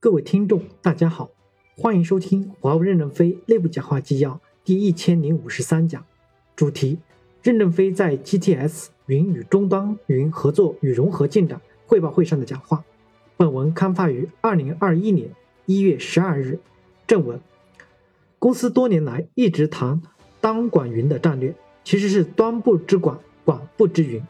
各位听众，大家好，欢迎收听华为任正非内部讲话纪要第一千零五十三讲，主题：任正非在 GTS 云与终端云合作与融合进展汇报会上的讲话。本文刊发于二零二一年一月十二日。正文：公司多年来一直谈端管云的战略，其实是端部之管，管部之云。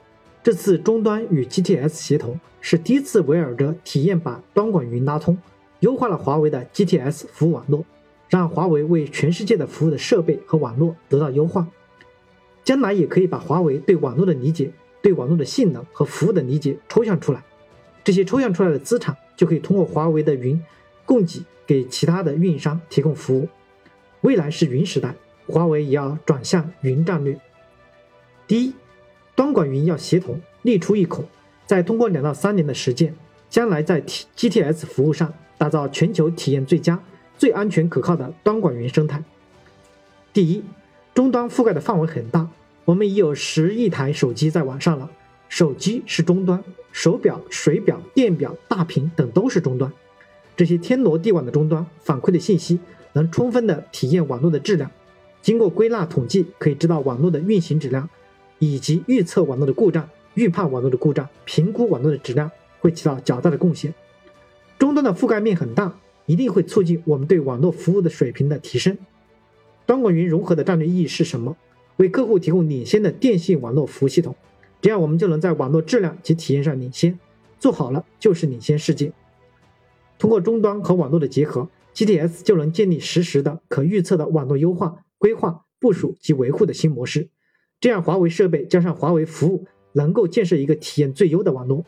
这次终端与 GTS 协同，是第一次围绕着体验把端管云拉通。优化了华为的 GTS 服务网络，让华为为全世界的服务的设备和网络得到优化。将来也可以把华为对网络的理解、对网络的性能和服务的理解抽象出来。这些抽象出来的资产就可以通过华为的云供给给其他的运营商提供服务。未来是云时代，华为也要转向云战略。第一，端管云要协同，力出一口，再通过两到三年的实践，将来在 T GTS 服务上。打造全球体验最佳、最安全可靠的端管云生态。第一，终端覆盖的范围很大，我们已有十亿台手机在网上了。手机是终端，手表、水表、电表、大屏等都是终端。这些天罗地网的终端反馈的信息，能充分的体验网络的质量。经过归纳统计，可以知道网络的运行质量，以及预测网络的故障、预判网络的故障、评估网络的质量，会起到较大的贡献。终端的覆盖面很大，一定会促进我们对网络服务的水平的提升。端管云融合的战略意义是什么？为客户提供领先的电信网络服务系统，这样我们就能在网络质量及体验上领先，做好了就是领先世界。通过终端和网络的结合，GTS 就能建立实时的可预测的网络优化、规划、部署及维护的新模式。这样，华为设备加上华为服务，能够建设一个体验最优的网络。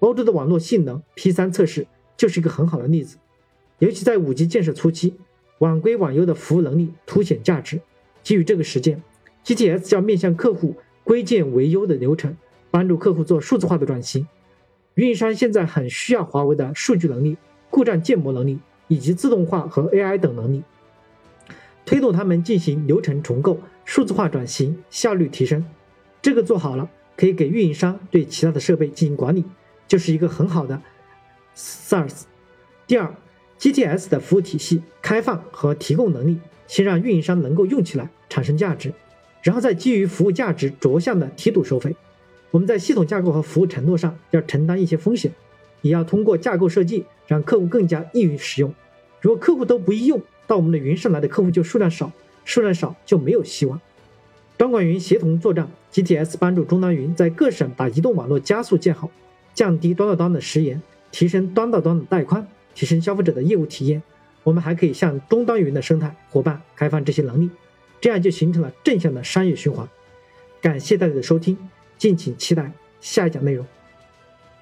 欧洲的网络性能 P3 测试。就是一个很好的例子，尤其在五 G 建设初期，网规网优的服务能力凸显价值。基于这个实践，GTS 将面向客户规建维优的流程，帮助客户做数字化的转型。运营商现在很需要华为的数据能力、故障建模能力以及自动化和 AI 等能力，推动他们进行流程重构、数字化转型，效率提升。这个做好了，可以给运营商对其他的设备进行管理，就是一个很好的。SARS 第二，GTS 的服务体系开放和提供能力，先让运营商能够用起来，产生价值，然后再基于服务价值着向的梯度收费。我们在系统架构和服务承诺上要承担一些风险，也要通过架构设计让客户更加易于使用。如果客户都不易用，到我们的云上来的客户就数量少，数量少就没有希望。端管云协同作战，GTS 帮助终端云在各省把移动网络加速建好，降低端到端的时延。提升端到端的带宽，提升消费者的业务体验。我们还可以向终端云的生态伙伴开放这些能力，这样就形成了正向的商业循环。感谢大家的收听，敬请期待下一讲内容。